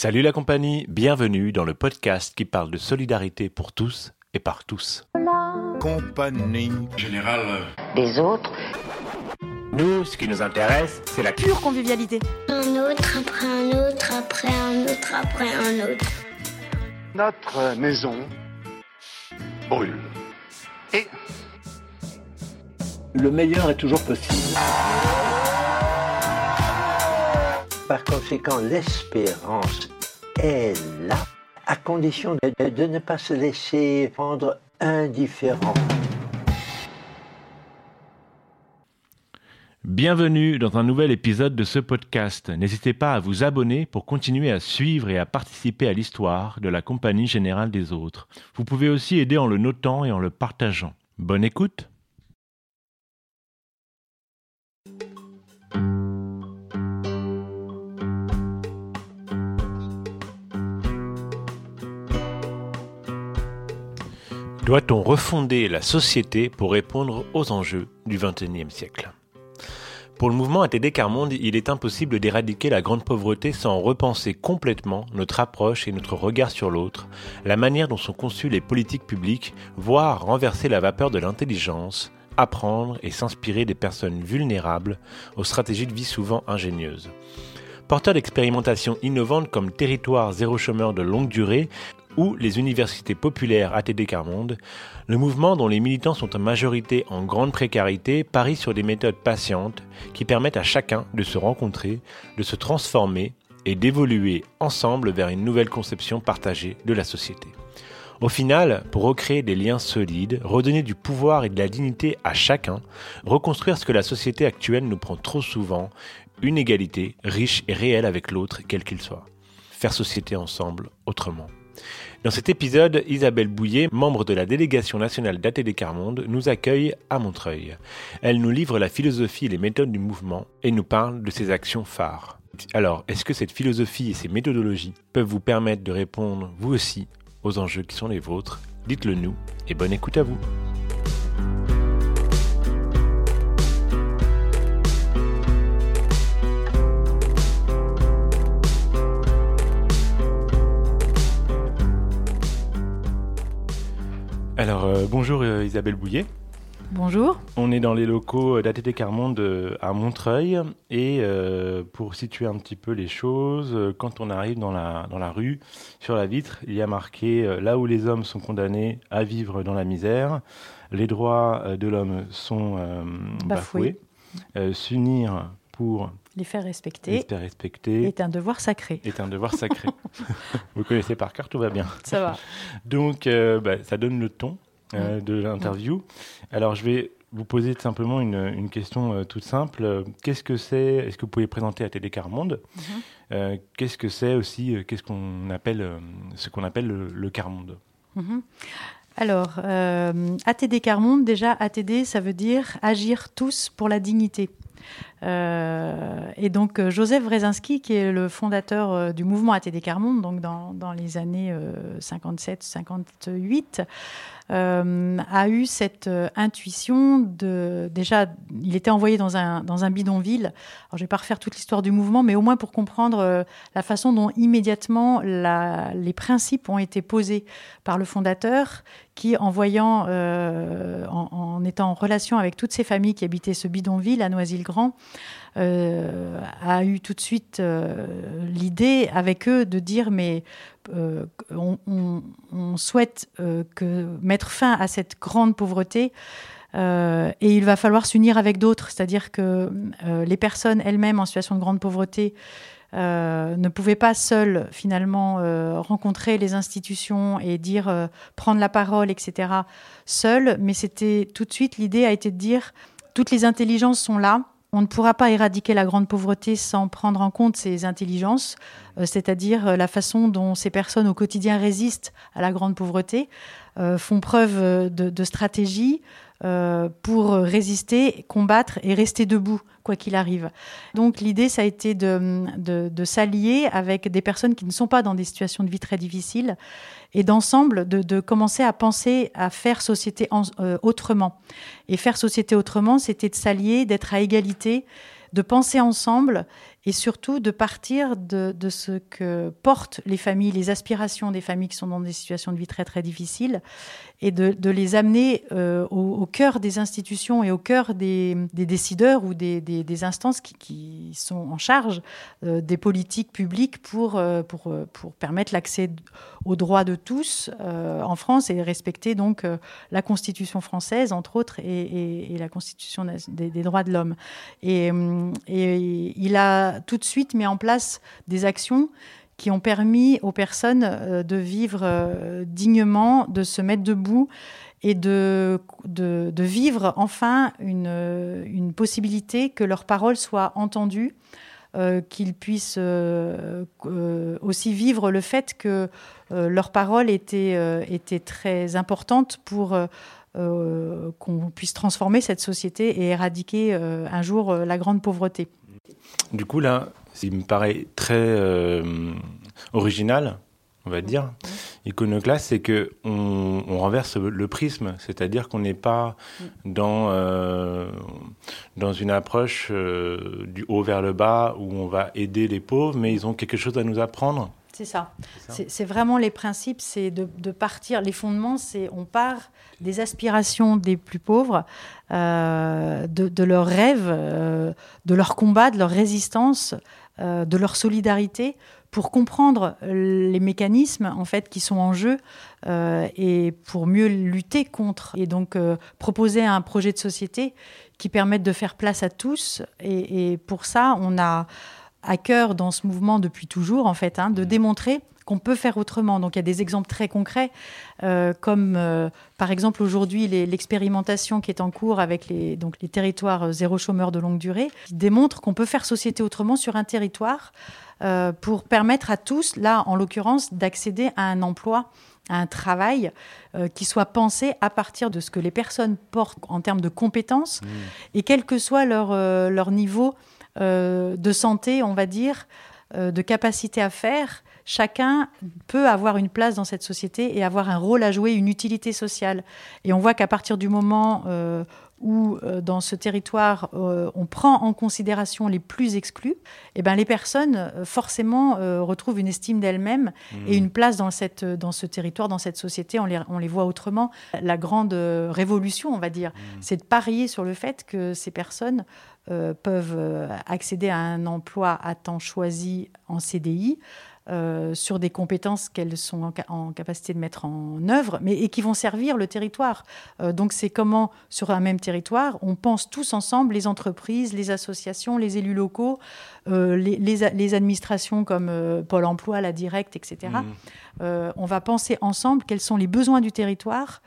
Salut la compagnie, bienvenue dans le podcast qui parle de solidarité pour tous et par tous. Compagnie générale des autres. Nous, ce qui nous intéresse, c'est la pure convivialité. Un autre après un autre après un autre après un autre. Notre maison brûle. Et le meilleur est toujours possible. Par conséquent, l'espérance est là, à condition de, ne pas se laisser rendre indifférent. Bienvenue dans un nouvel épisode de ce podcast. N'hésitez pas à vous abonner pour continuer à suivre et à participer à l'histoire de la Compagnie Générale des Autres. Vous pouvez aussi aider en le notant et en le partageant. Bonne écoute Doit-on refonder la société pour répondre aux enjeux du XXIe siècle? Pour le mouvement ATD Carmonde, il est impossible d'éradiquer la grande pauvreté sans repenser complètement notre approche et notre regard sur l'autre, la manière dont sont conçues les politiques publiques, voire renverser la vapeur de l'intelligence, apprendre et s'inspirer des personnes vulnérables aux stratégies de vie souvent ingénieuses. Porteur d'expérimentations innovantes comme Territoire zéro chômeur de longue durée, ou les universités populaires ATD Carmonde, le mouvement dont les militants sont en majorité en grande précarité parie sur des méthodes patientes qui permettent à chacun de se rencontrer, de se transformer et d'évoluer ensemble vers une nouvelle conception partagée de la société. Au final, pour recréer des liens solides, redonner du pouvoir et de la dignité à chacun, reconstruire ce que la société actuelle nous prend trop souvent, une égalité riche et réelle avec l'autre, quel qu'il soit. Faire société ensemble autrement. Dans cet épisode, Isabelle Bouillet, membre de la délégation nationale d'ATD Carmonde, nous accueille à Montreuil. Elle nous livre la philosophie et les méthodes du mouvement et nous parle de ses actions phares. Alors, est-ce que cette philosophie et ces méthodologies peuvent vous permettre de répondre, vous aussi, aux enjeux qui sont les vôtres? Dites-le nous et bonne écoute à vous. Alors, euh, bonjour euh, Isabelle Bouillet. Bonjour. On est dans les locaux d'ATT Carmonde euh, à Montreuil. Et pour situer un petit peu les choses, quand on arrive dans la, dans la rue, sur la vitre, il y a marqué Là où les hommes sont condamnés à vivre dans la misère, les droits de l'homme sont bafoués. S'unir pour les faire respecter. Les faire respecter. Est un devoir sacré. Est un devoir sacré. Vous connaissez par cœur, tout va bien. Ça va. Donc, euh, bah, ça donne le ton euh, de l'interview. Alors, je vais vous poser simplement une, une question euh, toute simple. Qu'est-ce que c'est Est-ce que vous pouvez présenter à TD Carmonde mhm. Qu'est-ce que c'est aussi Qu'est-ce qu'on appelle ce qu'on appelle le, le Carmonde mhm. Alors, ATD Carmonde, déjà, ATD, ça veut dire agir tous pour la dignité. Euh, et donc euh, Joseph Wrezinski, qui est le fondateur euh, du mouvement ATD Carmonde, donc dans, les années 57-58, euh, a eu cette intuition de déjà il était envoyé dans un dans un bidonville. Alors je vais pas refaire toute l'histoire du mouvement, mais au moins pour comprendre la façon dont immédiatement les principes ont été posés par le fondateur, qui en voyant en, en, étant en relation avec toutes ces familles qui habitaient ce bidonville à Noisy-le-Grand euh, a eu tout de suite euh, l'idée avec eux de dire mais euh, on, souhaite mettre fin à cette grande pauvreté. et il va falloir s'unir avec d'autres, c'est-à-dire que les personnes elles-mêmes en situation de grande pauvreté ne pouvaient pas seules finalement rencontrer les institutions et dire prendre la parole, etc. Seules, mais c'était tout de suite l'idée a été de dire toutes les intelligences sont là, on ne pourra pas éradiquer la grande pauvreté sans prendre en compte ces intelligences, euh, c'est-à-dire euh, la façon dont ces personnes au quotidien résistent à la grande pauvreté, font preuve de, stratégie pour résister, combattre et rester debout, quoi qu'il arrive. Donc l'idée, ça a été de s'allier avec des personnes qui ne sont pas dans des situations de vie très difficiles et d'ensemble de, commencer à penser à faire société euh, autrement. Et faire société autrement, c'était de s'allier, d'être à égalité, de penser ensemble et surtout de partir de, ce que portent les familles, les aspirations des familles qui sont dans des situations de vie très très difficiles, et de, les amener euh, au, cœur des institutions et au cœur des, décideurs ou des, instances qui, sont en charge euh, des politiques publiques pour, euh, pour, permettre l'accès aux droits de tous en France et respecter donc la Constitution française, entre autres, et, la Constitution des, droits de l'homme. Et, et il a tout de suite mis en place des actions qui ont permis aux personnes euh, de vivre euh, dignement, de se mettre debout et de, de, vivre enfin une, une, possibilité que leurs paroles soient entendues, euh, qu'ils puissent aussi vivre le fait que leurs paroles étaient, euh, étaient très importantes pour qu'on puisse transformer cette société et éradiquer un jour la grande pauvreté. Du coup, là, il me paraît très euh, original, on va dire, iconoclaste, c'est que on, on, renverse le prisme, c'est-à-dire qu'on n'est pas dans euh, dans une approche euh, du haut vers le bas où on va aider les pauvres, mais ils ont quelque chose à nous apprendre. C'est ça. C'est vraiment les principes, c'est de, de, partir. Les fondements, c'est on part des aspirations des plus pauvres, euh, de, de, leurs rêves, euh, de leur combat, de leur résistance, euh, de leur solidarité, pour comprendre les mécanismes en fait qui sont en jeu et pour mieux lutter contre. Et donc proposer un projet de société qui permette de faire place à tous. Et, et pour ça, on a à cœur dans ce mouvement depuis toujours, en fait, hein, de démontrer qu'on peut faire autrement. Donc il y a des exemples très concrets, euh, comme euh, par exemple aujourd'hui l'expérimentation qui est en cours avec les, donc, les territoires zéro chômeur de longue durée, qui démontre qu'on peut faire société autrement sur un territoire euh, pour permettre à tous, là en l'occurrence, d'accéder à un emploi à un travail euh, qui soit pensé à partir de ce que les personnes portent en termes de compétences mmh. et quel que soit leur, euh, leur niveau euh, de santé, on va dire, euh, de capacité à faire, chacun peut avoir une place dans cette société et avoir un rôle à jouer, une utilité sociale. Et on voit qu'à partir du moment euh, où euh, dans ce territoire euh, on prend en considération les plus exclus, et ben les personnes euh, forcément retrouvent une estime d'elles-mêmes mmh. et une place dans, cette, dans ce territoire, dans cette société, on les, on les voit autrement. La grande révolution, on va dire, mmh. c'est de parier sur le fait que ces personnes peuvent accéder à un emploi à temps choisi en CDI, euh, sur des compétences qu'elles sont en, en, capacité de mettre en œuvre, mais et qui vont servir le territoire. Euh, donc c'est comment, sur un même territoire, on pense tous ensemble, les entreprises, les associations, les élus locaux, euh, les, les, les, administrations comme Pôle Emploi, la Directe, etc. Mmh. On va penser ensemble quels sont les besoins du territoire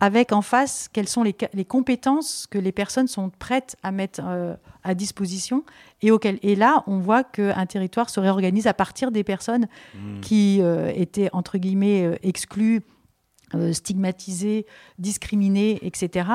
avec en face quelles sont les, les, compétences que les personnes sont prêtes à mettre euh, à disposition et, auquel, et là on voit qu'un territoire se réorganise à partir des personnes mmh. qui euh, étaient entre guillemets euh, exclues stigmatisés, discriminés, etc.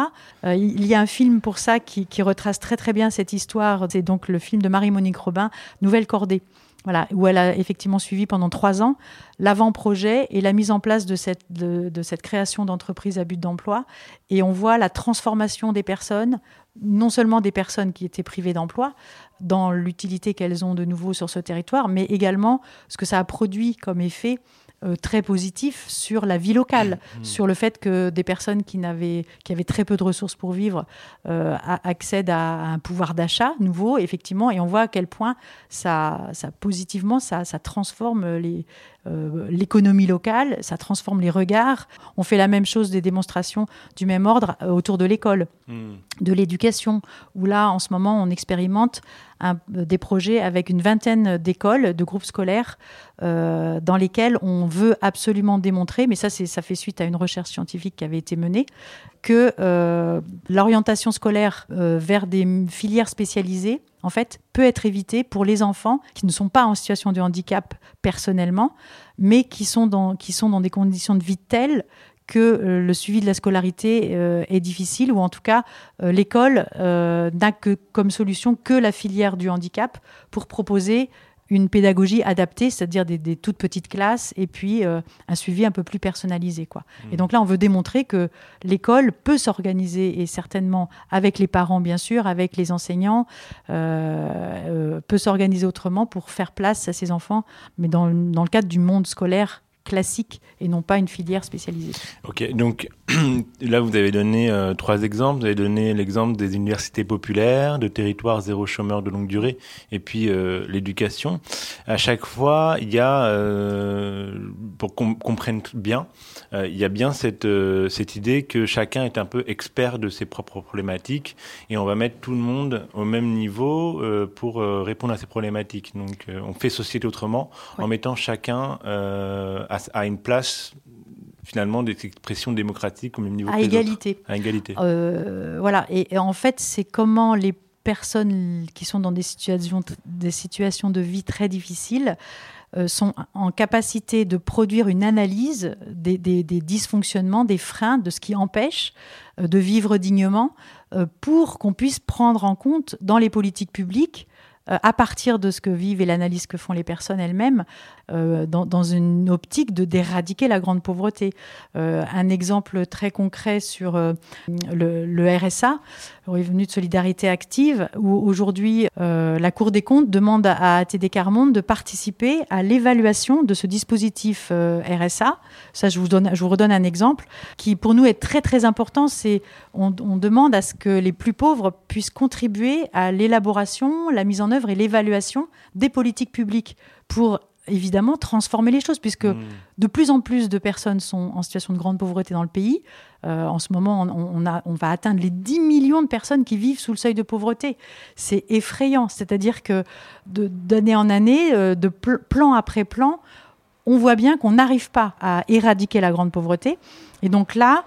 Euh, il y a un film pour ça qui, qui retrace très très bien cette histoire. C'est donc le film de Marie-Monique Robin, Nouvelle Cordée. Voilà, où elle a effectivement suivi pendant trois ans l'avant-projet et la mise en place de cette, de, cette création d'entreprise à but d'emploi. Et on voit la transformation des personnes, non seulement des personnes qui étaient privées d'emploi, dans l'utilité qu'elles ont de nouveau sur ce territoire, mais également ce que ça a produit comme effet euh, très positif sur la vie locale, mmh. sur le fait que des personnes qui, n'avaient, qui avaient très peu de ressources pour vivre euh, accèdent à, à un pouvoir d'achat nouveau, effectivement, et on voit à quel point ça, ça positivement, ça, ça transforme les, euh, l'économie locale, ça transforme les regards. On fait la même chose des démonstrations du même ordre euh, autour de l'école, mmh. de l'éducation, où là, en ce moment, on expérimente un, des projets avec une vingtaine d'écoles, de groupes scolaires, euh, dans lesquels on veut absolument démontrer, mais ça, ça fait suite à une recherche scientifique qui avait été menée, que euh, l'orientation scolaire euh, vers des filières spécialisées, en fait, peut être évitée pour les enfants qui ne sont pas en situation de handicap personnellement, mais qui sont dans, qui sont dans des conditions de vie telles que euh, le suivi de la scolarité euh, est difficile ou en tout cas euh, l'école n'a que comme solution que la filière du handicap pour proposer une pédagogie adaptée, c'est-à-dire des, toutes petites classes et puis euh, un suivi un peu plus personnalisé. Quoi. Mmh. Et donc là, on veut démontrer que l'école peut s'organiser et certainement avec les parents, bien sûr, avec les enseignants, euh, euh, peut s'organiser autrement pour faire place à ces enfants, mais dans, dans le cadre du monde scolaire classique et non pas une filière spécialisée. Ok, donc là vous avez donné euh, trois exemples. Vous avez donné l'exemple des universités populaires, de territoires zéro chômeur de longue durée, et puis euh, l'éducation. À chaque fois, il y a, euh, pour qu'on comprenne bien, il y a bien cette, cette idée que chacun est un peu expert de ses propres problématiques, et on va mettre tout le monde au même niveau pour répondre à ces problématiques. Donc on fait société autrement en mettant chacun à, à une place finalement des expressions démocratiques au même niveau À que les autres. égalité. À égalité. Euh, voilà. Et, et en fait, c'est comment les personnes qui sont dans des situations, des situations de vie très difficiles euh, sont en capacité de produire une analyse des, des- des dysfonctionnements, des freins, de ce qui empêche euh, de vivre dignement, pour qu'on puisse prendre en compte dans les politiques publiques à partir de ce que vivent et l'analyse que font les personnes elles-mêmes, euh, dans, dans une optique de d'éradiquer la grande pauvreté. Euh, un exemple très concret sur euh, le, le RSA, le revenu de solidarité active, où aujourd'hui euh, la Cour des comptes demande à ATD Carmonde de participer à l'évaluation de ce dispositif euh, RSA. Ça, je vous, donne, je vous redonne un exemple qui pour nous est très très important. C'est on, on demande à ce que les plus pauvres puissent contribuer à l'élaboration, la mise en œuvre et l'évaluation des politiques publiques pour évidemment transformer les choses, puisque Mmh. de plus en plus de personnes sont en situation de grande pauvreté dans le pays. Euh, en ce moment, on, on a, on va atteindre les 10 millions de personnes qui vivent sous le seuil de pauvreté. C'est effrayant. C'est-à-dire que d'année en année, euh, de pl- plan après plan, on voit bien qu'on n'arrive pas à éradiquer la grande pauvreté. Et donc là,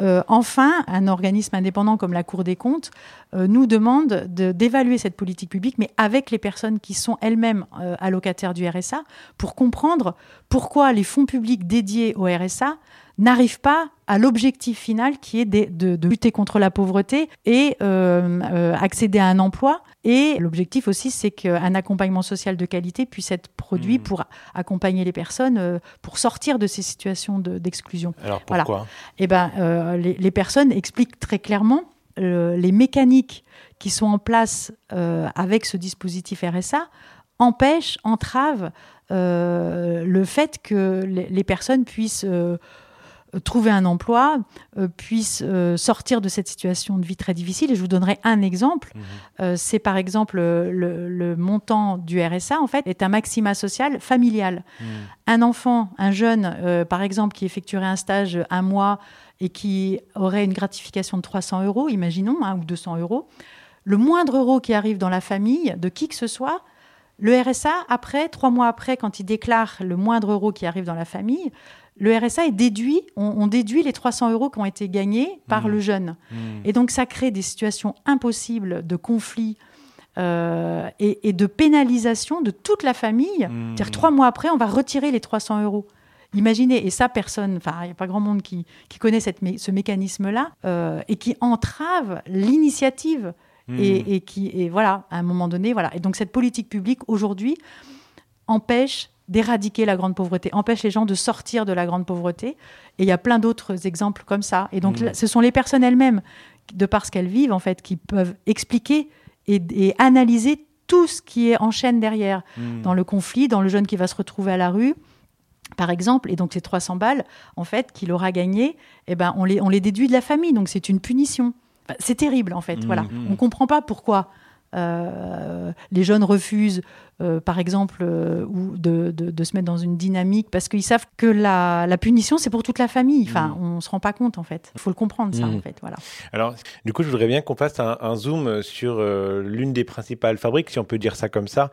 euh, enfin, un organisme indépendant comme la Cour des comptes euh, nous demande de- d'évaluer cette politique publique, mais avec les personnes qui sont elles-mêmes euh, allocataires du RSA, pour comprendre pourquoi les fonds publics dédiés au RSA n'arrivent pas à l'objectif final qui est de, de- de lutter contre la pauvreté et euh, euh, accéder à un emploi. Et l'objectif aussi, c'est qu'un accompagnement social de qualité puisse être produit Mhm. pour accompagner les personnes euh, pour sortir de ces situations de- d'exclusion. Alors Voilà. pourquoi? Eh ben, les, les personnes expliquent très clairement les mécaniques qui sont en place avec ce dispositif RSA empêchent, entravent le fait que les, les personnes puissent trouver un emploi, euh, puissent euh, sortir de cette situation de vie très difficile. Et je vous donnerai un exemple. Mhm. Euh, c'est par exemple euh, le, le montant du RSA, en fait, est un maxima social familial Mhm. un enfant, un jeune, euh, par exemple, qui effectuerait un stage un mois et qui aurait une gratification de 300 euros, imaginons, hein, ou 200 euros, le moindre euro qui arrive dans la famille de qui que ce soit, le RSA, après, trois mois après, quand il déclare le moindre euro qui arrive dans la famille, le RSA est déduit, on, on déduit les 300 euros qui ont été gagnés par Mhm. le jeune. Mhm. Et donc, ça crée des situations impossibles de conflit euh, et, et de pénalisation de toute la famille. Mhm. C'est-à-dire, trois mois après, on va retirer les 300 euros. Imaginez, et ça, personne, enfin, il n'y a pas grand monde qui, qui connaît cette mé- ce mécanisme-là euh, et qui entrave l'initiative et, et qui, et voilà, à un moment donné, voilà. Et donc, cette politique publique, aujourd'hui, empêche d'éradiquer la grande pauvreté, empêche les gens de sortir de la grande pauvreté. Et il y a plein d'autres exemples comme ça. Et donc, là, ce sont les personnes elles-mêmes, de par ce qu'elles vivent, en fait, qui peuvent expliquer et, et analyser tout ce qui est en chaîne derrière, Mhm. dans le conflit, dans le jeune qui va se retrouver à la rue, par exemple, et donc ces 300 balles, en fait, qu'il aura gagné, eh ben, on, les, on les déduit de la famille, donc c'est une punition. C'est terrible, en fait. Mhm. Voilà. On ne comprend pas pourquoi euh, les jeunes refusent, euh, par exemple, euh, ou de, de- de se mettre dans une dynamique, parce qu'ils savent que la, la punition, c'est pour toute la famille. Enfin, Mhm. on ne se rend pas compte, en fait. Il faut le comprendre, ça, Mhm. en fait. Voilà. Alors, du coup, je voudrais bien qu'on fasse un, un zoom sur l'une des principales fabriques, si on peut dire ça comme ça,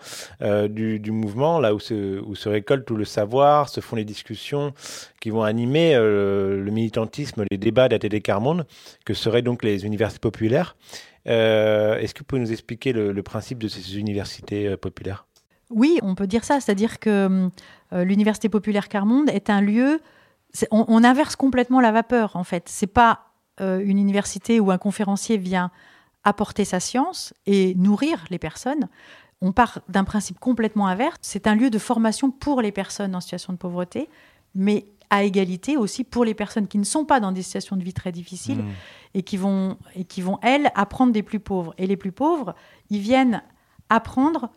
du, du mouvement, là où se, où se récolte tout le savoir, se font les discussions qui vont animer le militantisme, les débats d'ATD Carmonde, que seraient donc les universités populaires. Euh, Est-ce que vous pouvez nous expliquer le, principe de ces universités euh, populaires? Oui, on peut dire ça. C'est-à-dire que euh, l'Université populaire Carmonde est un lieu. On, on inverse complètement la vapeur, en fait. C'est pas une université où un conférencier vient apporter sa science et nourrir les personnes. On part d'un principe complètement inverse. C'est un lieu de formation pour les personnes en situation de pauvreté, mais à égalité aussi pour les personnes qui ne sont pas dans des situations de vie très difficiles Mmh. et, qui vont, et qui vont, elles, apprendre des plus pauvres. Et les plus pauvres, ils viennent apprendre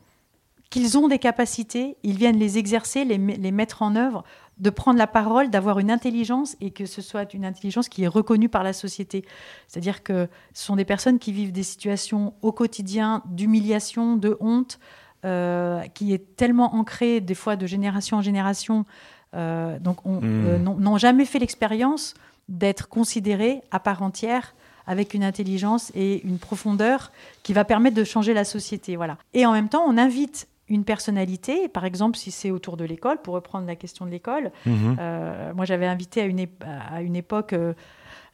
qu'ils ont des capacités, ils viennent les exercer, les, les mettre en œuvre, de prendre la parole, d'avoir une intelligence et que ce soit une intelligence qui est reconnue par la société. C'est-à-dire que ce sont des personnes qui vivent des situations au quotidien d'humiliation, de honte, euh, qui est tellement ancrée des fois de génération en génération. Euh, donc, on- Mm. euh, n'ont jamais fait l'expérience d'être considérés à part entière avec une intelligence et une profondeur qui va permettre de changer la société. Voilà. Et en même temps, on invite une personnalité, par exemple si c'est autour de l'école, pour reprendre la question de l'école. Mhm. Euh, moi, j'avais invité à une, à une époque euh,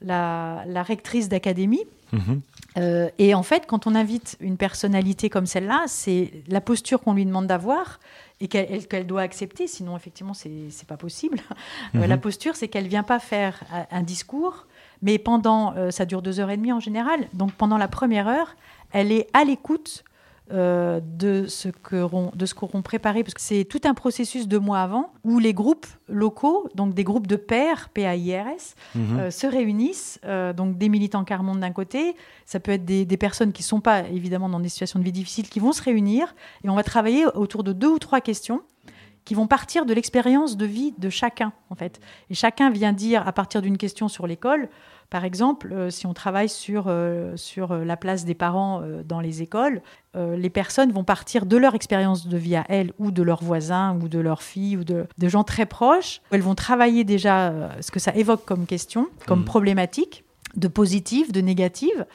la, la rectrice d'académie. Mhm. Euh, et en fait, quand on invite une personnalité comme celle-là, c'est la posture qu'on lui demande d'avoir et qu'elle elle- qu'elle doit accepter, sinon effectivement, c'est pas possible. Euh, Mhm. la posture, c'est qu'elle vient pas faire un discours, mais pendant, euh, ça dure deux heures et demie en général, donc pendant la première heure, elle est à l'écoute euh, de ce qu'auront de qu'auront préparé, parce que c'est tout un processus deux mois avant où les groupes locaux, donc des groupes de pairs, P-A-I-R-S, Mhm. euh, se réunissent, euh, donc des militants Carmonde d'un côté, ça peut être des, des personnes qui ne sont pas évidemment dans des situations de vie difficiles, qui vont se réunir et on va travailler autour de deux ou trois questions qui vont partir de l'expérience de vie de chacun en fait. Et chacun vient dire à partir d'une question sur l'école, par exemple, euh, si on travaille sur, euh, sur euh, la place des parents dans les écoles, les personnes vont partir de leur expérience de vie à elles ou de leurs voisins ou de leurs filles ou de, de gens très proches. Elles vont travailler déjà ce que ça évoque comme question, comme Mhm. problématique, de positive, de négative.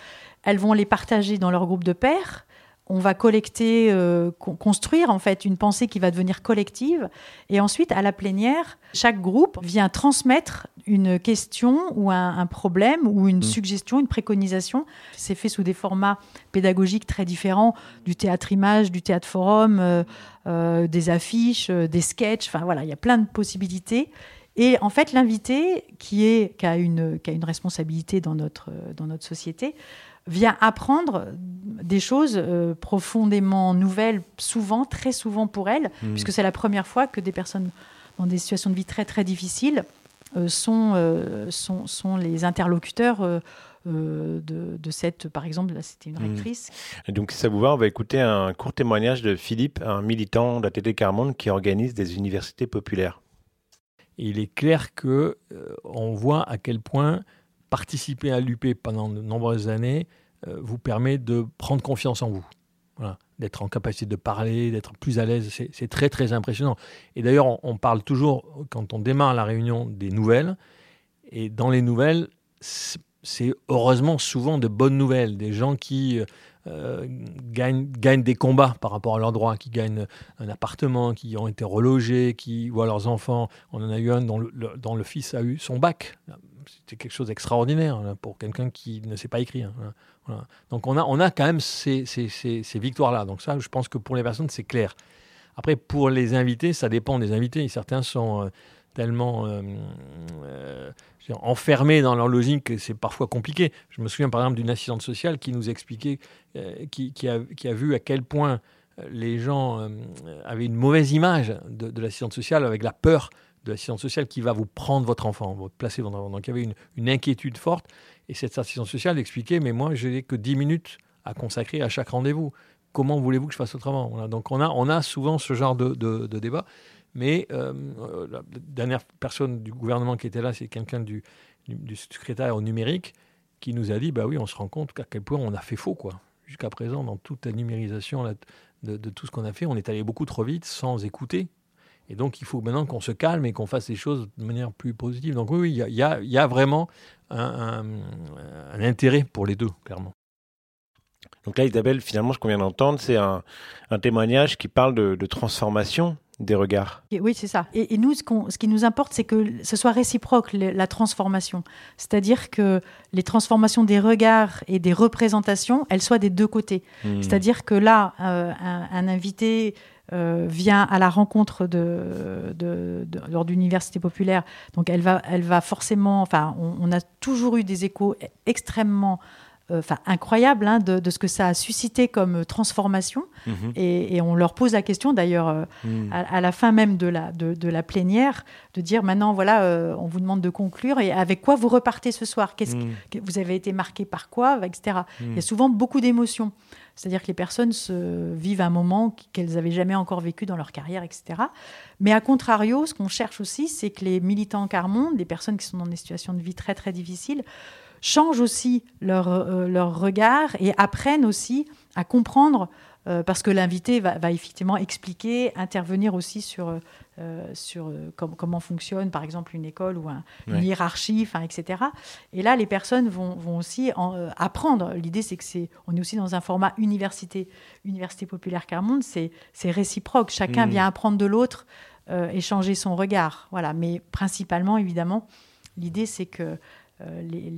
Elles vont les partager dans leur groupe de pairs. On va collecter, euh, con- construire en fait une pensée qui va devenir collective. Et ensuite, à la plénière, chaque groupe vient transmettre une question ou un, un problème ou une Mm. suggestion, une préconisation. C'est fait sous des formats pédagogiques très différents, du théâtre image, du théâtre forum, euh, euh, des affiches, des sketchs. Enfin voilà, il y a plein de possibilités. Et en fait, l'invité, qui, est, qui, a une, qui a une responsabilité dans notre, dans notre société, vient apprendre des choses euh, profondément nouvelles, souvent, très souvent pour elle, Mhm. puisque c'est la première fois que des personnes dans des situations de vie très très difficiles euh, sont, euh, sont, sont les interlocuteurs de, de cette, par exemple, là c'était une Mhm. rectrice. Et donc, si ça vous va, on va écouter un court témoignage de Philippe, un militant d'ATT Carmonde qui organise des universités populaires. Il est clair que euh, on voit à quel point participer à l'UP pendant de nombreuses années euh, vous permet de prendre confiance en vous. D'être en capacité de parler, d'être plus à l'aise, c'est très très impressionnant. Et d'ailleurs, on, parle toujours, quand on démarre la réunion, des nouvelles. Et dans les nouvelles, c'est heureusement souvent de bonnes nouvelles, des gens qui euh, gagnent, des combats par rapport à leurs droits, qui gagnent un appartement, qui ont été relogés, qui voient leurs enfants. On en a eu un dont le fils a eu son bac. C'était quelque chose d'extraordinaire hein, pour quelqu'un qui ne sait pas écrire. hein. Donc on a, on a quand même ces, ces- ces- victoires-là. Donc ça, je pense que pour les personnes, c'est clair. Après, pour les invités, ça dépend des invités. Certains sont euh, tellement euh, euh, enfermés dans leur logique que c'est parfois compliqué. Je me souviens par exemple d'une assistante sociale qui nous expliquait, qui, qui a, vu à quel point les gens avaient une mauvaise image de, de l'assistante sociale avec la peur de l'assistante sociale qui va vous prendre votre enfant, vous placer votre enfant. Donc il y avait une, inquiétude forte. Et cette assistante sociale expliquait, mais moi, je n'ai que 10 minutes à consacrer à chaque rendez-vous. Comment voulez-vous que je fasse autrement? Donc on a, on a souvent ce genre de, de- débat. Mais euh, euh, la dernière personne du gouvernement qui était là, c'est quelqu'un du, du, secrétaire au numérique qui nous a dit, bah oui, on se rend compte à quel point on a fait faux, quoi. Jusqu'à présent, dans toute la numérisation de tout ce qu'on a fait, on est allé beaucoup trop vite sans écouter. Et donc, il faut maintenant qu'on se calme et qu'on fasse les choses de manière plus positive. Donc oui, oui, il y a, il y a- il y a vraiment un, un- un intérêt pour les deux, clairement. Donc là, Isabelle, finalement, ce qu'on vient d'entendre, c'est un, un témoignage qui parle de, de transformation des regards. Oui, c'est ça. Et, et nous, ce, qui nous importe, c'est que ce soit réciproque, le- la transformation. C'est-à-dire que les transformations des regards et des représentations, elles soient des deux côtés. Hmm. C'est-à-dire que là, euh, un, un invité euh, vient à la rencontre de, de- de- lors d'université populaire. Donc, elle va, elle va forcément. Enfin, on, on a toujours eu des échos extrêmement euh, enfin incroyable hein, de, de ce que ça a suscité comme transformation. Mhm. Et, et on leur pose la question d'ailleurs euh, Mhm. à, à la fin même de la, de, de la plénière, de dire maintenant voilà, euh, on vous demande de conclure et avec quoi vous repartez ce soir? Qu'est-ce Mhm. que vous avez été marqué par quoi, etc. Il y a souvent beaucoup d'émotions. C'est-à-dire que les personnes vivent un moment qu'elles n'avaient jamais encore vécu dans leur carrière, etc. Mais à contrario, ce qu'on cherche aussi, c'est que les militants Carmonde, les personnes qui sont dans des situations de vie très très difficiles, changent aussi leur, euh, regard et apprennent aussi à comprendre, euh, parce que l'invité va, effectivement expliquer, intervenir aussi sur, euh, sur euh, com- comment fonctionne par exemple une école ou un- une hiérarchie, etc. Et là, les personnes vont, vont aussi en, euh, apprendre. L'idée, c'est que c'est, on est aussi dans un format université, université populaire Carmonde, c'est, c'est réciproque. Chacun Mm. vient apprendre de l'autre, euh, échanger son regard. Voilà. Mais principalement, évidemment, l'idée, c'est que euh, les,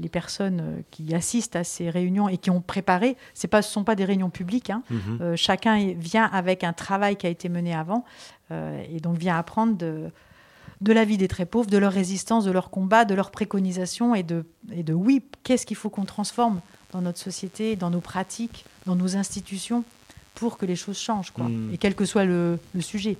les- personnes euh, qui assistent à ces réunions et qui ont préparé, pas, ce ne sont pas des réunions publiques. hein. Mhm. Euh, chacun vient avec un travail qui a été mené avant euh, et donc vient apprendre de, de la vie des très pauvres, de leur résistance, de leur combat, de leurs préconisations et de, et de oui, qu'est-ce qu'il faut qu'on transforme dans notre société, dans nos pratiques, dans nos institutions pour que les choses changent, quoi. Mm. Et quel que soit le, le sujet.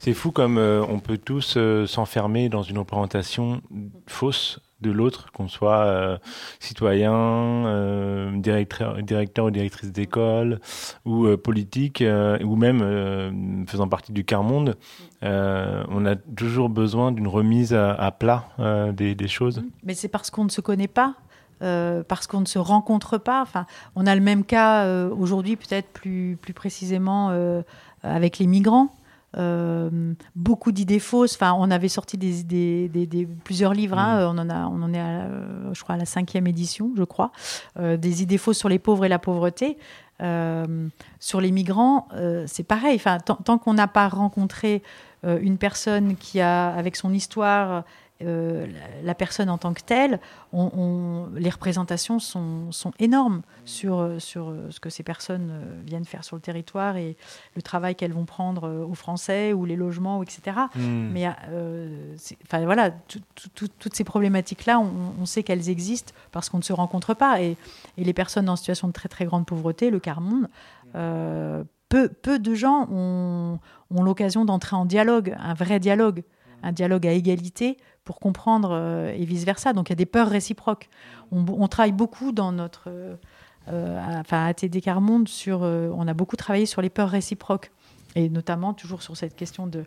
C'est fou comme euh, on peut tous euh, s'enfermer dans une représentation fausse de l'autre, qu'on soit euh, citoyen, euh, directeur, directeur ou directrice d'école, ou euh, politique, ou même faisant partie du quart monde. On a toujours besoin d'une remise à, plat des, des choses. Mais c'est parce qu'on ne se connaît pas, parce qu'on ne se rencontre pas. Enfin, on a le même cas aujourd'hui, peut-être plus, plus précisément avec les migrants. Euh, beaucoup d'idées fausses. Enfin, on avait sorti des, des- des- des- plusieurs livres. hein. On en a, on en est, à, euh, je crois, à la cinquième édition, je crois. Euh, des idées fausses sur les pauvres et la pauvreté. Euh, sur les migrants, euh, c'est pareil. Enfin, tant, qu'on n'a pas rencontré euh, une personne qui a, avec son histoire, euh, la, personne en tant que telle, on- on- les représentations sont, sont énormes sur, euh, sur ce que ces personnes euh, viennent faire sur le territoire et le travail qu'elles vont prendre aux Français ou les logements, etc. Hmm. Mais euh, enfin, voilà, tout- tout- tout- toutes ces problématiques-là, on, on sait qu'elles existent parce qu'on ne se rencontre pas. Et, et les personnes en situation de très très grande pauvreté, le quart monde, euh, peu, peu de gens ont, ont l'occasion d'entrer en dialogue, un vrai dialogue, un dialogue à égalité pour comprendre euh, et vice-versa. Donc il y a des peurs réciproques. On, travaille beaucoup dans notre... euh, euh, enfin, à TD Carmonde, sur, on a beaucoup travaillé sur les peurs réciproques. Et notamment toujours sur cette question de,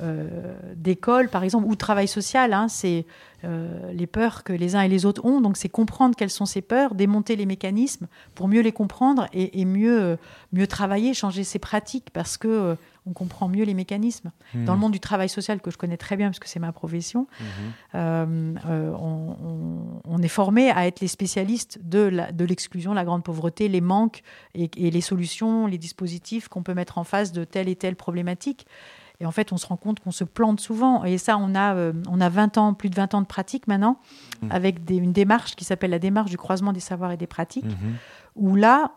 euh, d'école, par exemple, ou travail social. hein, c'est les peurs que les uns et les autres ont. Donc, c'est comprendre quelles sont ces peurs, démonter les mécanismes pour mieux les comprendre et, mieux, mieux travailler, changer ses pratiques parce que on comprend mieux les mécanismes. Hmm. Dans le monde du travail social, que je connais très bien parce que c'est ma profession, Mhm. euh, euh, on, on- on est formé à être les spécialistes de la- de l'exclusion, la grande pauvreté, les manques et, et les solutions, les dispositifs qu'on peut mettre en face de telle et telle problématique. Et en fait, on se rend compte qu'on se plante souvent. Et ça, on a, euh, on a 20 ans, plus de 20 ans de pratique maintenant, Mhm. avec des- une démarche qui s'appelle la démarche du croisement des savoirs et des pratiques où là,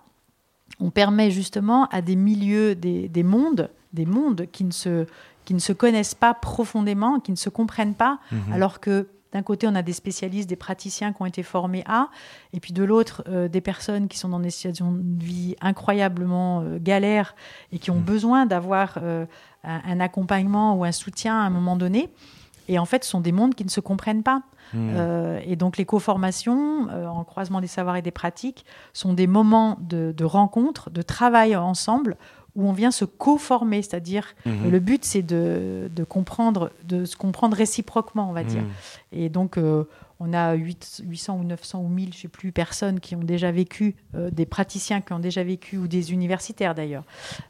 on permet justement à des milieux, des, des mondes, des mondes qui ne, se, qui ne se connaissent pas profondément, qui ne se comprennent pas, Mhm. alors que d'un côté, on a des spécialistes, des praticiens qui ont été formés à, et puis de l'autre, euh, des personnes qui sont dans des situations de vie incroyablement euh, galères et qui ont Mhm. besoin d'avoir euh, un, un accompagnement ou un soutien à un moment donné. Et en fait, ce sont des mondes qui ne se comprennent pas. Mhm. Euh, et donc les co-formations euh, en croisement des savoirs et des pratiques sont des moments de, de rencontre, de travail ensemble où on vient se co-former, c'est-à-dire Mhm. le but c'est de, de comprendre, de se comprendre réciproquement, on va dire. Mhm. Et donc euh, on a 8, 800 ou 900 ou 1000, je sais plus, personnes qui ont déjà vécu, euh, des praticiens qui ont déjà vécu, ou des universitaires d'ailleurs,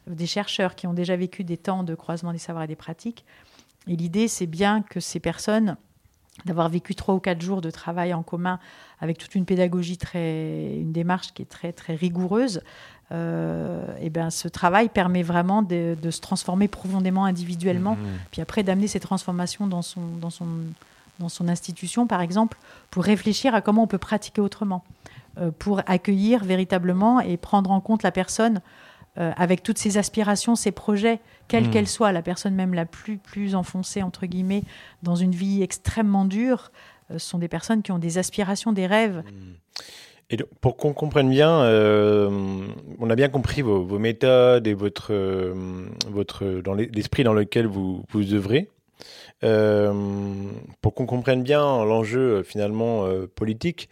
des chercheurs qui ont déjà vécu des temps de croisement des savoirs et des pratiques. Et l'idée, c'est bien que ces personnes, d'avoir vécu trois ou quatre jours de travail en commun avec toute une pédagogie très, une démarche qui est très très rigoureuse, euh, et ben ce travail permet vraiment de, de se transformer profondément individuellement, Mhm. puis après d'amener ces transformations dans son dans son dans son institution, par exemple, pour réfléchir à comment on peut pratiquer autrement, euh, pour accueillir véritablement et prendre en compte la personne euh, avec toutes ses aspirations, ses projets, quelles Mm. qu'elles soient, la personne même la plus, plus enfoncée, entre guillemets, dans une vie extrêmement dure, euh, ce sont des personnes qui ont des aspirations, des rêves. Et pour qu'on comprenne bien, euh, on a bien compris vos, méthodes et votre, euh, votre dans l'esprit dans lequel vous, vous œuvrez. Euh, pour qu'on comprenne bien l'enjeu finalement politique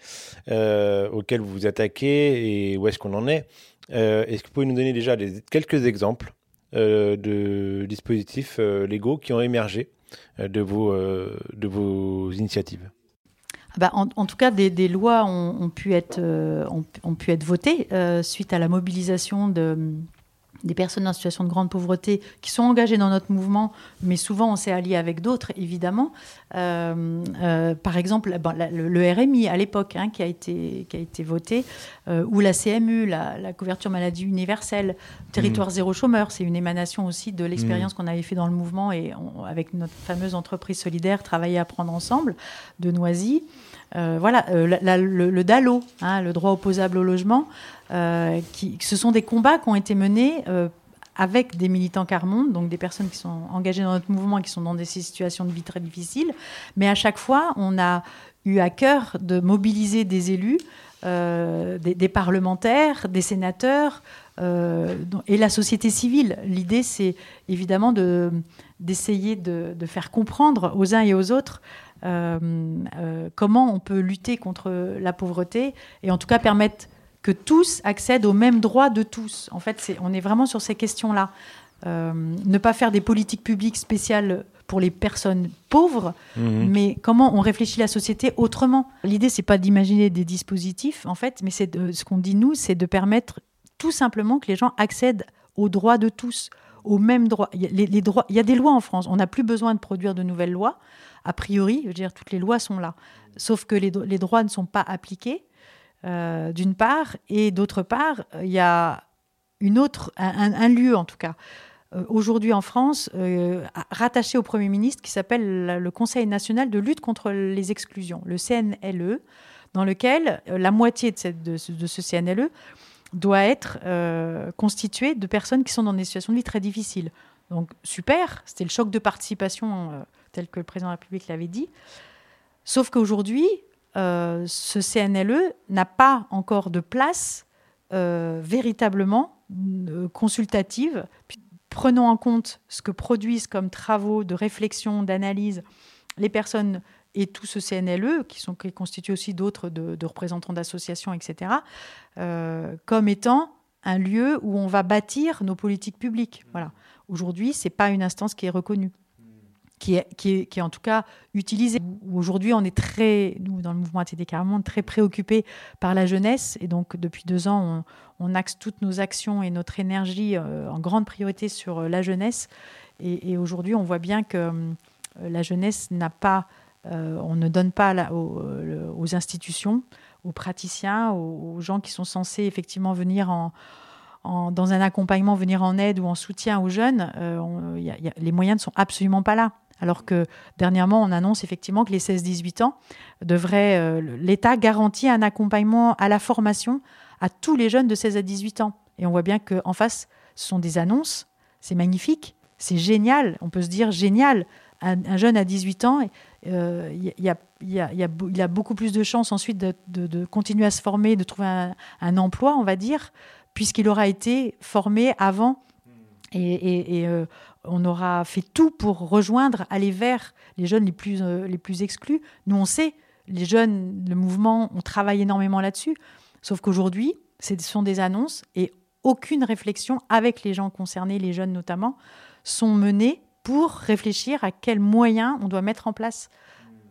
auquel vous vous attaquez et où est-ce qu'on en est, est-ce que vous pouvez nous donner déjà quelques exemples de dispositifs légaux qui ont émergé de vos, de vos initiatives? Ah bah, en, tout cas, des, lois ont, pu être, euh, ont, pu être votées euh, suite à la mobilisation de, des personnes en situation de grande pauvreté qui sont engagées dans notre mouvement, mais souvent on s'est allié avec d'autres, évidemment. Euh, par exemple, le, RMI à l'époque, hein, qui, a été, qui a été voté, ou la CMU, la, couverture maladie universelle, territoire mmh. zéro chômeur, c'est une émanation aussi de l'expérience mmh. qu'on avait fait dans le mouvement et avec notre fameuse entreprise solidaire, travailler à prendre ensemble, de Noisy. Euh, voilà, euh, le, DALO, hein, le droit opposable au logement, euh, qui, ce sont des combats qui ont été menés avec des militants Carmonde, donc des personnes qui sont engagées dans notre mouvement qui sont dans des situations de vie très difficiles. Mais à chaque fois, on a eu à cœur de mobiliser des élus, des, parlementaires, des sénateurs et la société civile. L'idée, c'est évidemment d'essayer de, faire comprendre aux uns et aux autres euh, euh, comment on peut lutter contre la pauvreté et en tout cas permettre que tous accèdent aux mêmes droits de tous. En fait, on est vraiment sur ces questions-là. Euh, ne pas faire des politiques publiques spéciales pour les personnes pauvres, mhm. mais comment on réfléchit la société autrement. L'idée, c'est pas d'imaginer des dispositifs, en fait, mais c'est ce qu'on dit nous, c'est de permettre tout simplement que les gens accèdent aux droits de tous, aux mêmes droits. Il y a, les droits, il y a des lois en France. On n'a plus besoin de produire de nouvelles lois a priori, je veux dire, toutes les lois sont là. Sauf que les, droits ne sont pas appliqués, euh, d'une part, et d'autre part, il y a une autre, un, lieu en tout cas, euh, aujourd'hui en France, euh, rattaché au Premier ministre, qui s'appelle le Conseil national de lutte contre les exclusions, le CNLE, dans lequel la moitié de, ce CNLE doit être constituée de personnes qui sont dans des situations de vie très difficiles. Donc super, c'était le choc de participation tel que le président de la République l'avait dit. Sauf qu'aujourd'hui, euh, ce CNLE n'a pas encore de place euh, véritablement euh, consultative. Prenons en compte ce que produisent comme travaux de réflexion, d'analyse les personnes et tout ce CNLE, qui, sont, qui aussi d'autres de, représentants d'associations, etc., comme étant un lieu où on va bâtir nos politiques publiques. Voilà. Aujourd'hui, ce n'est pas une instance qui est reconnue qui est, en tout cas utilisé. Aujourd'hui, on est très, nous, dans le mouvement ATD Carmonde, très préoccupés par la jeunesse. Et donc, depuis deux ans, on, axe toutes nos actions et notre énergie euh, en grande priorité sur euh, la jeunesse. Et, aujourd'hui, on voit bien que euh, la jeunesse n'a pas, on ne donne pas aux, institutions, aux praticiens, aux, gens qui sont censés effectivement venir en, dans un accompagnement, venir en aide ou en soutien aux jeunes, les moyens ne sont absolument pas là. Alors que dernièrement, on annonce effectivement que les 16-18 ans devraient, euh, l'État garantit un accompagnement à la formation à tous les jeunes de 16 à 18 ans. Et on voit bien qu'en face, ce sont des annonces, c'est magnifique, c'est génial, on peut se dire génial. Un, jeune à 18 ans, il y, a, beaucoup plus de chances ensuite de, continuer à se former, de trouver un, emploi, on va dire, puisqu'il aura été formé avant. Et, euh, on aura fait tout pour rejoindre, aller vers les jeunes les plus, euh, les plus exclus. Nous, on sait, les jeunes, le mouvement, on travaille énormément là-dessus. Sauf qu'aujourd'hui, ce sont des annonces et aucune réflexion avec les gens concernés, les jeunes notamment, sont menées pour réfléchir à quels moyens on doit mettre en place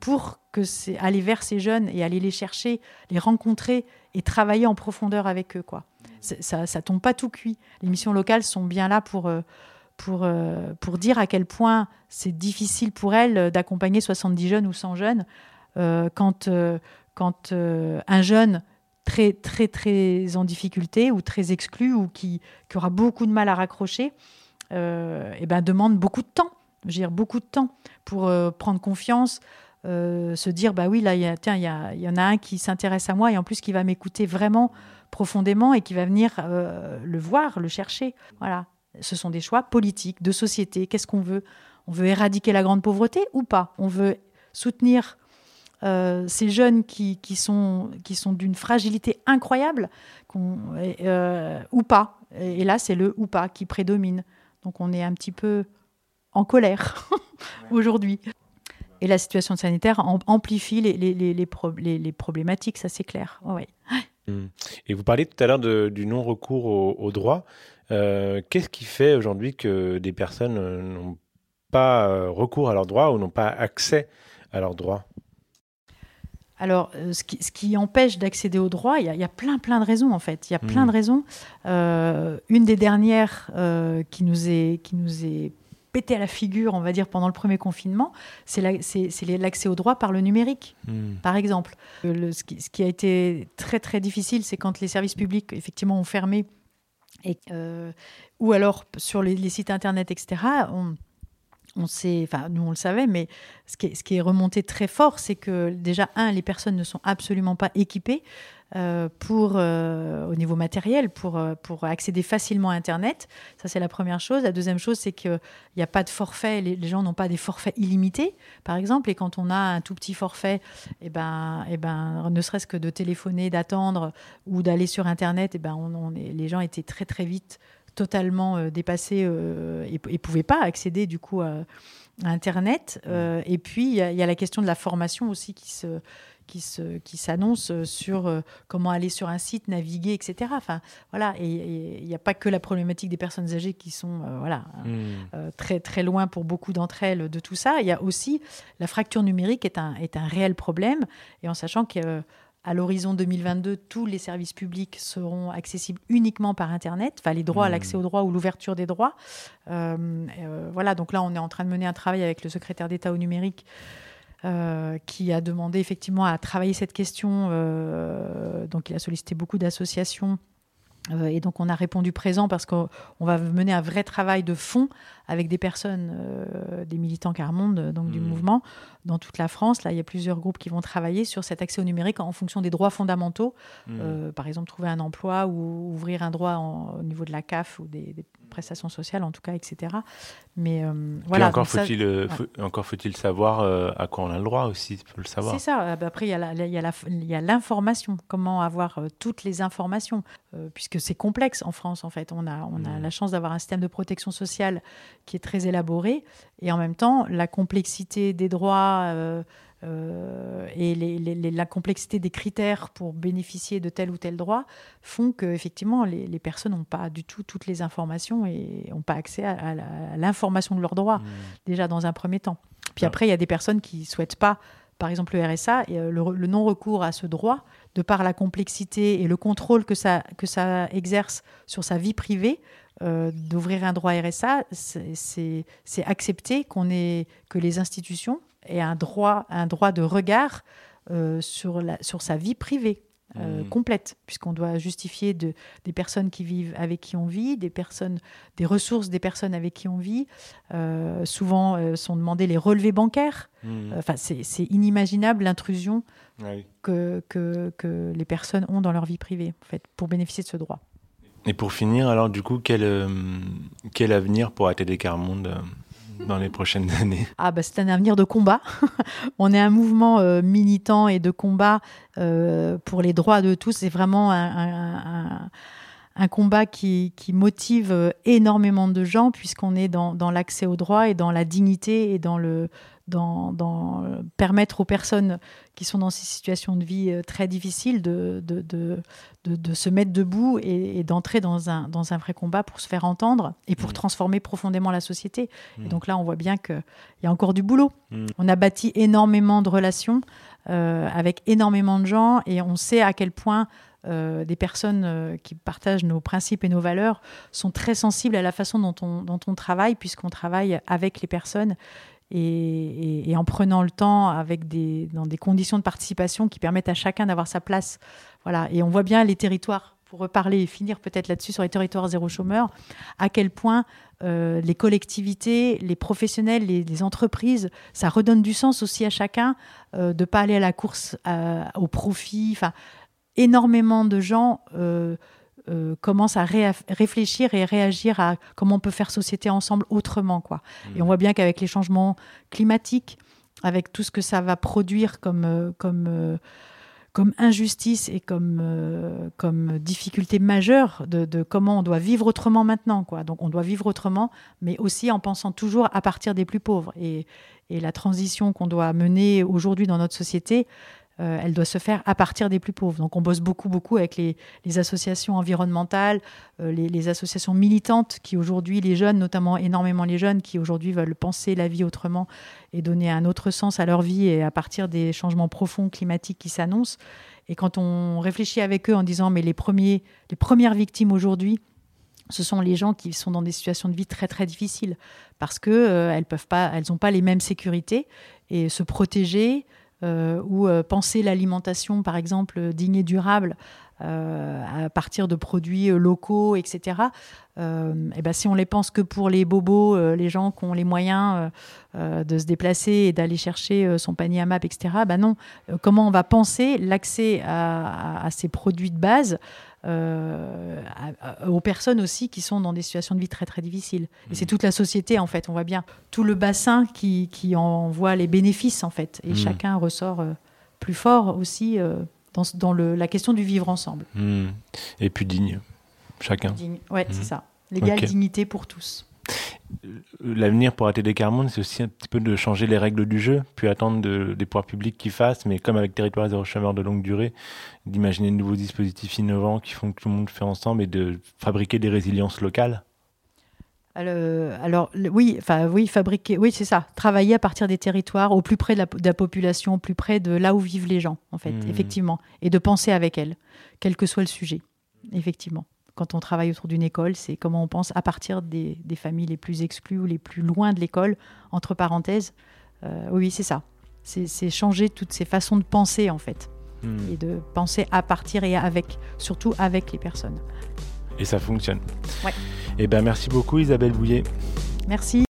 pour que c'est aller vers ces jeunes et aller les chercher, les rencontrer et travailler en profondeur avec eux. Ça, ça tombe pas tout cuit. Les missions locales sont bien là pour, euh, pour, euh, pour dire à quel point c'est difficile pour elle d'accompagner 70 jeunes ou 100 jeunes euh, quand, euh, quand un jeune très, très, très en difficulté ou très exclu ou qui, qui aura beaucoup de mal à raccrocher et ben, demande beaucoup de temps, je veux dire, beaucoup de temps pour prendre confiance, se dire bah oui là il y, en a un qui s'intéresse à moi et en plus qui va m'écouter vraiment profondément et qui va venir le voir le chercher. Voilà ce sont des choix politiques, de société. Qu'est-ce qu'on veut? On veut éradiquer la grande pauvreté ou pas? On veut soutenir euh, ces jeunes qui, qui sont, qui sont d'une fragilité incroyable, euh, ou pas. Et, là, c'est le ou pas qui prédomine. Donc on est un petit peu en colère aujourd'hui. Et la situation sanitaire amplifie les, les, les, problématiques, ça c'est clair. Mmh. Et vous parliez tout à l'heure du non-recours au, droit. Euh, qu'est-ce qui fait aujourd'hui que des personnes n'ont pas recours à leurs droits ou n'ont pas accès à leurs droits? Alors, euh, ce qui, empêche d'accéder aux droits, il y, a, plein, plein de raisons en fait. Il y a plein de mmh. raisons. Euh, une des dernières euh, qui, nous est, qui nous est pété à la figure, on va dire, pendant le premier confinement, c'est l'accès aux droits par le numérique, mmh. par exemple. ce, qui, a été très, très difficile, c'est quand les services publics, effectivement, ont fermé, et, ou alors sur les, sites Internet, etc., on, sait, enfin nous on le savait, mais ce qui est, ce qui est remonté très fort, c'est que déjà, un, les personnes ne sont absolument pas équipées euh, pour, euh, au niveau matériel pour, euh, pour accéder facilement à Internet. Ça, c'est la première chose. La deuxième chose, c'est qu'il n'y a pas de forfait. Les, gens n'ont pas des forfaits illimités, par exemple. Et quand on a un tout petit forfait, eh ben, eh ben, ne serait-ce que de téléphoner, d'attendre ou d'aller sur Internet, eh ben, on, les gens étaient très, très vite totalement euh, dépassés euh, et ne pouvaient pas accéder du coup à, Internet. Euh, et puis, il y, a la question de la formation aussi qui se qui, se, qui s'annonce sur comment aller sur un site, naviguer, etc. Enfin, voilà. Et il n'y a pas que la problématique des personnes âgées qui sont voilà, hmm. très, très loin pour beaucoup d'entre elles de tout ça. Il y a aussi la fracture numérique est un, est un réel problème. Et en sachant que à l'horizon 2022, tous les services publics seront accessibles uniquement par Internet, enfin les droits à hmm. l'accès aux droits ou l'ouverture des droits. Euh, euh, voilà, donc là, on est en train de mener un travail avec le secrétaire d'État au numérique. Euh, qui a demandé effectivement à travailler cette question. donc, il a sollicité beaucoup d'associations et donc on a répondu présent parce qu'on va mener un vrai travail de fond avec des personnes, des militants Carmonde, donc du hmm. mouvement, dans toute la France. Là, il y a plusieurs groupes qui vont travailler sur cet accès au numérique en fonction des droits fondamentaux. Mmh. Euh, par exemple, trouver un emploi ou ouvrir un droit au niveau de la CAF ou des, prestations sociales, en tout cas, etc. Mais euh, voilà. Encore faut-il euh, encore faut-il savoir à quoi on a le droit aussi, faut le savoir. C'est ça. Après, il y a l'information. Comment avoir toutes les informations, puisque c'est complexe en France. En fait, on a on a mmh. la chance d'avoir un système de protection sociale qui est très élaboré, et en même temps, la complexité des droits euh, euh, et la complexité des critères pour bénéficier de tel ou tel droit font que effectivement les, personnes n'ont pas du tout toutes les informations et n'ont pas accès à, l'information de leurs droits mmh. déjà dans un premier temps. Puis après il y a des personnes qui souhaitent pas par exemple le RSA, et euh, le, non-recours à ce droit, de par la complexité et le contrôle que ça, que ça exerce sur sa vie privée, d'ouvrir un droit RSA, c'est accepter qu'on que les institutions et un droit, un droit de regard euh, sur, la, sur sa vie privée. Euh, mmh. complète, puisqu'on doit justifier de, des personnes qui vivent avec qui on vit, des personnes, des ressources des personnes avec qui on vit. Euh, souvent sont demandés les relevés bancaires. Mmh. Enfin, c'est inimaginable l'intrusion que, que, que, les personnes ont dans leur vie privée, en fait, pour bénéficier de ce droit. Et pour finir, alors du coup, quel, quel avenir pour ATD Carmonde dans les prochaines années Ah bah c'est un avenir de combat. On est un mouvement euh, militant et de combat euh, pour les droits de tous. C'est vraiment un, un, combat qui, qui, motive euh, énormément de gens puisqu'on est dans, dans l'accès aux droits et dans la dignité et dans le dans, dans, permettre aux personnes qui sont dans ces situations de vie très difficiles de, de, de, de se mettre debout et, d'entrer dans un, dans un vrai combat pour se faire entendre et pour mmh. transformer profondément la société. Et mmh. donc là, on voit bien qu'il y a encore du boulot. Mmh. On a bâti énormément de relations euh, avec énormément de gens et on sait à quel point euh, des personnes euh, qui partagent nos principes et nos valeurs sont très sensibles à la façon dont on, travaille, puisqu'on travaille avec les personnes et, en prenant le temps avec des, dans des conditions de participation qui permettent à chacun d'avoir sa place. Voilà. Et on voit bien les territoires, pour reparler et finir peut-être là-dessus sur les territoires zéro chômeur, à quel point euh, les collectivités, les professionnels, les, entreprises, ça redonne du sens aussi à chacun de ne pas aller à la course au profit. Énormément de gens euh, euh, commence à réfléchir et réagir à comment on peut faire société ensemble autrement. Quoi. Et on mmh. voit bien qu'avec les changements climatiques, avec tout ce que ça va produire comme, comme, comme injustice et comme, comme difficulté majeure de, de, comment on doit vivre autrement maintenant. Quoi. Donc on doit vivre autrement, mais aussi en pensant toujours à partir des plus pauvres. Et, et la transition qu'on doit mener aujourd'hui dans notre société, euh, elle doit se faire à partir des plus pauvres. Donc on bosse beaucoup, beaucoup avec les, associations environnementales, euh, les, associations militantes qui aujourd'hui, les jeunes, notamment énormément les jeunes, qui aujourd'hui veulent penser la vie autrement et donner un autre sens à leur vie et à partir des changements profonds climatiques qui s'annoncent. Et quand on réfléchit avec eux en disant mais les, premiers, les premières victimes aujourd'hui, ce sont les gens qui sont dans des situations de vie très très difficiles parce que euh, pas, n'ont pas les mêmes sécurités et se protéger, ou euh, penser l'alimentation, par exemple, digne et durable euh, à partir de produits locaux, etc. et ben, si on les pense que pour les bobos, les gens qui ont les moyens de se déplacer et d'aller chercher son panier à map, etc., ben non. comment on va penser l'accès à, à, ces produits de base euh, aux personnes aussi qui sont dans des situations de vie très très difficiles. Et c'est mmh. toute la société en fait, on voit bien tout le bassin qui, qui en voit les bénéfices en fait. Et mmh. chacun ressort euh, plus fort aussi euh, dans, dans le, la question du vivre ensemble. Mmh. Et plus digne, chacun. Digne. Ouais, c'est ça. L'égale dignité pour tous l'avenir pour ATD Carmonde, c'est aussi un petit peu de changer les règles du jeu, puis attendre des pouvoirs publics qui fassent, mais comme avec Territoire zéro chômeur de longue durée, d'imaginer de nouveaux dispositifs innovants qui font que tout le monde fait ensemble et de fabriquer des résiliences locales. Alors, oui, enfin oui, fabriquer, oui c'est ça, travailler à partir des territoires, au plus près de la, population, au plus près de là où vivent les gens, en fait, mmh. effectivement, et de penser avec elles, quel que soit le sujet, effectivement quand on travaille autour d'une école, c'est comment on pense à partir des, familles les plus exclues ou les plus loin de l'école, entre parenthèses. Euh, oui, c'est ça. C'est changer toutes ces façons de penser, en fait. Hmm. Et de penser à partir et avec, surtout avec les personnes. Et ça fonctionne. Ouais. Eh bien, merci beaucoup, Isabelle Bouillet. Merci.